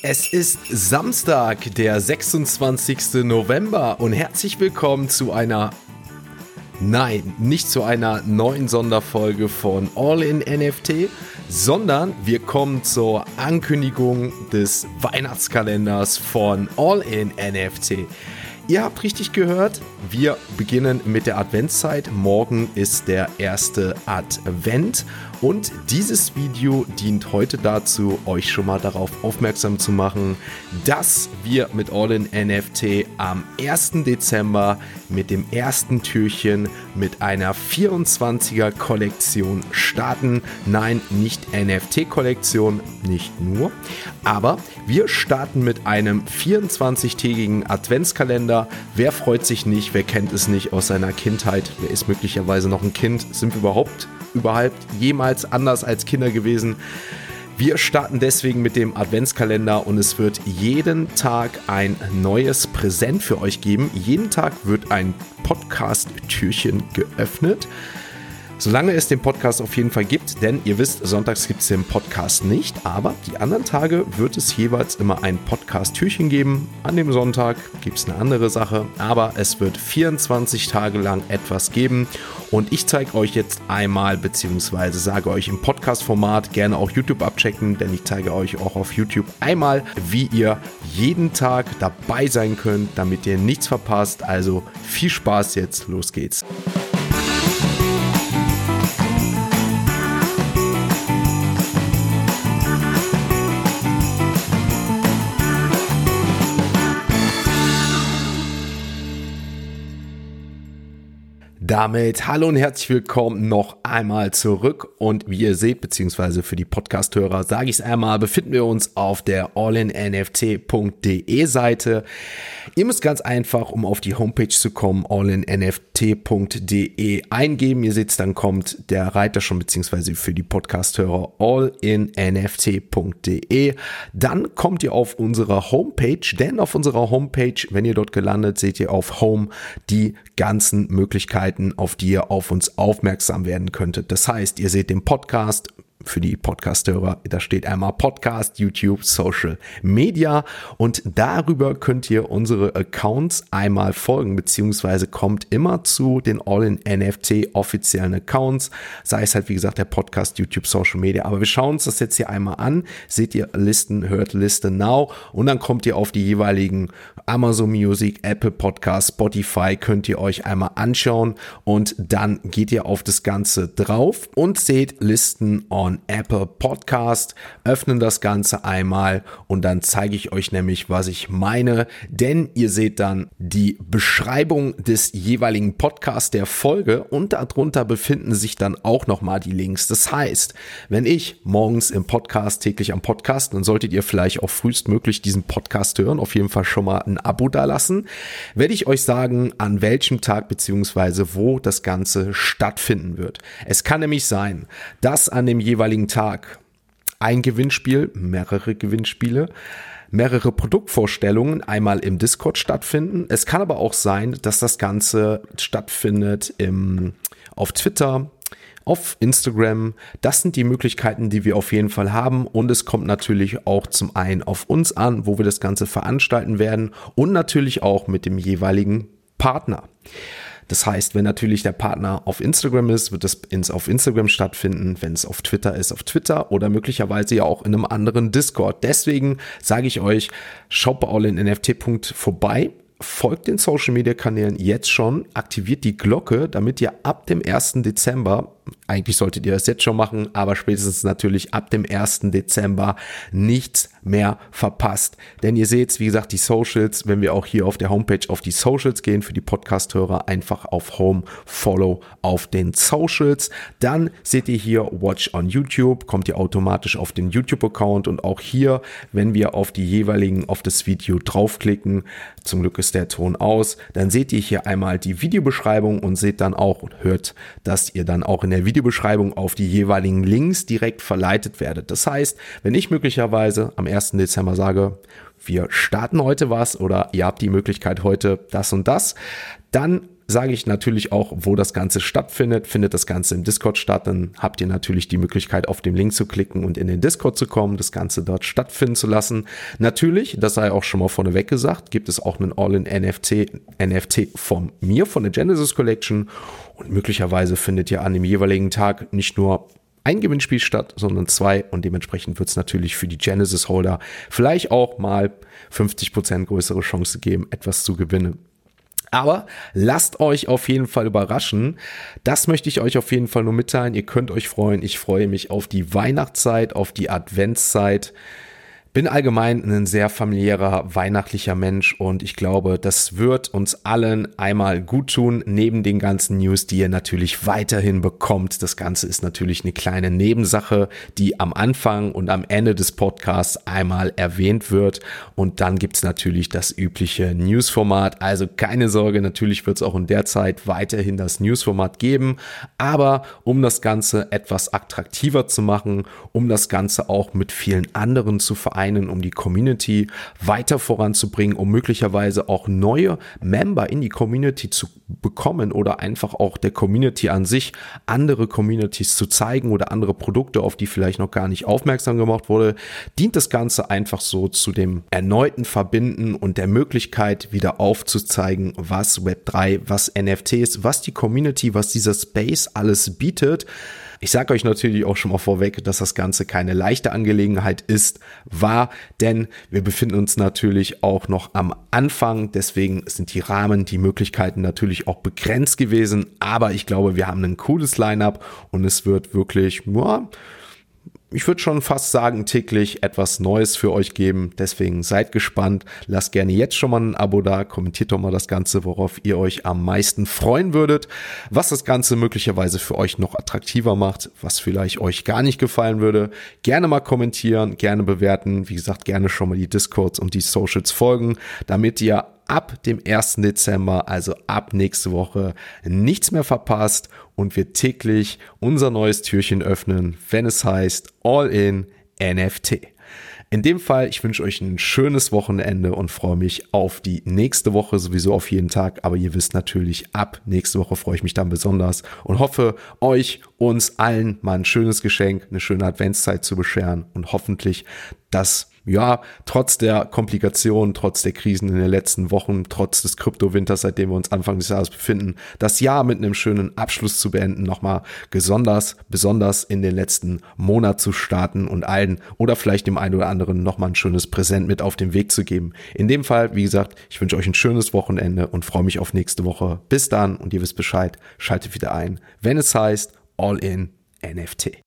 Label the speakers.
Speaker 1: Es ist Samstag, der 26. November und herzlich willkommen zu einer Nein, nicht zu einer neuen Sonderfolge von All in NFT, sondern wir kommen zur Ankündigung des Weihnachtskalenders von All in NFT. Ihr habt richtig gehört, wir beginnen mit der Adventszeit. Morgen ist der erste Advent und dieses Video dient heute dazu, euch schon mal darauf aufmerksam zu machen, dass wir mit All in NFT am 1. Dezember mit dem ersten Türchen mit einer 24er Kollektion starten. Nein, nicht NFT-Kollektion, nicht nur, aber wir starten mit einem 24-tägigen Adventskalender. Wer freut sich nicht? Wer kennt es nicht aus seiner Kindheit? Wer ist möglicherweise noch ein Kind? Sind wir überhaupt überhaupt jemals anders als Kinder gewesen. Wir starten deswegen mit dem Adventskalender und es wird jeden Tag ein neues Präsent für euch geben. Jeden Tag wird ein Podcast-Türchen geöffnet. Solange es den Podcast auf jeden Fall gibt, denn ihr wisst, sonntags gibt es den Podcast nicht, aber die anderen Tage wird es jeweils immer ein Podcast-Türchen geben. An dem Sonntag gibt es eine andere Sache, aber es wird 24 Tage lang etwas geben und ich zeige euch jetzt einmal, beziehungsweise sage euch im Podcast-Format gerne auch YouTube abchecken, denn ich zeige euch auch auf YouTube einmal, wie ihr jeden Tag dabei sein könnt, damit ihr nichts verpasst. Also viel Spaß jetzt, los geht's. Damit hallo und herzlich willkommen noch einmal zurück und wie ihr seht, beziehungsweise für die Podcast-Hörer sage ich es einmal, befinden wir uns auf der allinnft.de Seite. Ihr müsst ganz einfach, um auf die Homepage zu kommen, allinnft.de eingeben. Ihr seht, dann kommt der Reiter schon, beziehungsweise für die Podcast-Hörer allinnft.de. Dann kommt ihr auf unsere Homepage, denn auf unserer Homepage, wenn ihr dort gelandet, seht ihr auf Home die ganzen Möglichkeiten, auf die ihr auf uns aufmerksam werden könntet. Das heißt, ihr seht den Podcast, für die Podcast-Hörer. Da steht einmal Podcast, YouTube, Social Media und darüber könnt ihr unsere Accounts einmal folgen, beziehungsweise kommt immer zu den All-in-NFT offiziellen Accounts, sei es halt wie gesagt der Podcast, YouTube, Social Media. Aber wir schauen uns das jetzt hier einmal an. Seht ihr Listen, hört Liste Now und dann kommt ihr auf die jeweiligen Amazon Music, Apple Podcast, Spotify, könnt ihr euch einmal anschauen und dann geht ihr auf das Ganze drauf und seht Listen on Apple Podcast, öffnen das Ganze einmal und dann zeige ich euch nämlich, was ich meine, denn ihr seht dann die Beschreibung des jeweiligen Podcasts der Folge und darunter befinden sich dann auch nochmal die Links. Das heißt, wenn ich morgens im Podcast täglich am Podcast, dann solltet ihr vielleicht auch frühestmöglich diesen Podcast hören, auf jeden Fall schon mal ein Abo da lassen, werde ich euch sagen, an welchem Tag beziehungsweise wo das Ganze stattfinden wird. Es kann nämlich sein, dass an dem jeweiligen jeweiligen Tag ein Gewinnspiel, mehrere Gewinnspiele, mehrere Produktvorstellungen einmal im Discord stattfinden. Es kann aber auch sein, dass das Ganze stattfindet im, auf Twitter, auf Instagram. Das sind die Möglichkeiten, die wir auf jeden Fall haben. Und es kommt natürlich auch zum einen auf uns an, wo wir das Ganze veranstalten werden und natürlich auch mit dem jeweiligen Partner. Das heißt, wenn natürlich der Partner auf Instagram ist, wird ins, auf Instagram stattfinden. Wenn es auf Twitter ist, auf Twitter oder möglicherweise ja auch in einem anderen Discord. Deswegen sage ich euch, schaut bei allinNFT. vorbei folgt den Social Media Kanälen jetzt schon, aktiviert die Glocke, damit ihr ab dem 1. Dezember eigentlich solltet ihr das jetzt schon machen, aber spätestens natürlich ab dem 1. Dezember nichts mehr verpasst. Denn ihr seht, wie gesagt, die Socials, wenn wir auch hier auf der Homepage auf die Socials gehen, für die Podcast-Hörer einfach auf Home, Follow auf den Socials. Dann seht ihr hier Watch on YouTube, kommt ihr automatisch auf den YouTube-Account und auch hier, wenn wir auf die jeweiligen, auf das Video draufklicken, zum Glück ist der Ton aus, dann seht ihr hier einmal die Videobeschreibung und seht dann auch und hört, dass ihr dann auch in der der Videobeschreibung auf die jeweiligen Links direkt verleitet werdet. Das heißt, wenn ich möglicherweise am 1. Dezember sage, wir starten heute was oder ihr habt die Möglichkeit heute das und das, dann sage ich natürlich auch, wo das Ganze stattfindet. Findet das Ganze im Discord statt, dann habt ihr natürlich die Möglichkeit, auf den Link zu klicken und in den Discord zu kommen, das Ganze dort stattfinden zu lassen. Natürlich, das sei auch schon mal vorneweg gesagt, gibt es auch einen All-in-NFT NFT von mir, von der Genesis Collection. Und möglicherweise findet ihr an dem jeweiligen Tag nicht nur ein Gewinnspiel statt, sondern zwei. Und dementsprechend wird es natürlich für die Genesis-Holder vielleicht auch mal 50% größere Chance geben, etwas zu gewinnen. Aber lasst euch auf jeden Fall überraschen. Das möchte ich euch auf jeden Fall nur mitteilen. Ihr könnt euch freuen. Ich freue mich auf die Weihnachtszeit, auf die Adventszeit bin allgemein ein sehr familiärer, weihnachtlicher Mensch und ich glaube, das wird uns allen einmal gut tun, neben den ganzen News, die ihr natürlich weiterhin bekommt. Das Ganze ist natürlich eine kleine Nebensache, die am Anfang und am Ende des Podcasts einmal erwähnt wird. Und dann gibt's natürlich das übliche Newsformat. Also keine Sorge, natürlich wird es auch in der Zeit weiterhin das Newsformat geben. Aber um das Ganze etwas attraktiver zu machen, um das Ganze auch mit vielen anderen zu vereinen, einen, um die Community weiter voranzubringen, um möglicherweise auch neue Member in die Community zu bekommen oder einfach auch der Community an sich andere Communities zu zeigen oder andere Produkte, auf die vielleicht noch gar nicht aufmerksam gemacht wurde, dient das Ganze einfach so zu dem erneuten Verbinden und der Möglichkeit wieder aufzuzeigen, was Web3, was NFTs, was die Community, was dieser Space alles bietet. Ich sage euch natürlich auch schon mal vorweg, dass das Ganze keine leichte Angelegenheit ist, war, denn wir befinden uns natürlich auch noch am Anfang. Deswegen sind die Rahmen, die Möglichkeiten natürlich auch begrenzt gewesen. Aber ich glaube, wir haben ein cooles Line-up und es wird wirklich, ja, ich würde schon fast sagen, täglich etwas Neues für euch geben. Deswegen seid gespannt. Lasst gerne jetzt schon mal ein Abo da. Kommentiert doch mal das Ganze, worauf ihr euch am meisten freuen würdet. Was das Ganze möglicherweise für euch noch attraktiver macht, was vielleicht euch gar nicht gefallen würde. Gerne mal kommentieren, gerne bewerten. Wie gesagt, gerne schon mal die Discords und die Socials folgen, damit ihr ab dem 1. Dezember, also ab nächste Woche, nichts mehr verpasst und wir täglich unser neues Türchen öffnen, wenn es heißt All in NFT. In dem Fall, ich wünsche euch ein schönes Wochenende und freue mich auf die nächste Woche, sowieso auf jeden Tag. Aber ihr wisst natürlich, ab nächste Woche freue ich mich dann besonders und hoffe, euch, uns allen mal ein schönes Geschenk, eine schöne Adventszeit zu bescheren und hoffentlich, dass ja, trotz der Komplikationen, trotz der Krisen in den letzten Wochen, trotz des Kryptowinters, seitdem wir uns Anfang des Jahres befinden, das Jahr mit einem schönen Abschluss zu beenden, nochmal besonders, besonders in den letzten Monat zu starten und allen oder vielleicht dem einen oder anderen nochmal ein schönes Präsent mit auf den Weg zu geben. In dem Fall, wie gesagt, ich wünsche euch ein schönes Wochenende und freue mich auf nächste Woche. Bis dann und ihr wisst Bescheid, schaltet wieder ein, wenn es heißt All in NFT.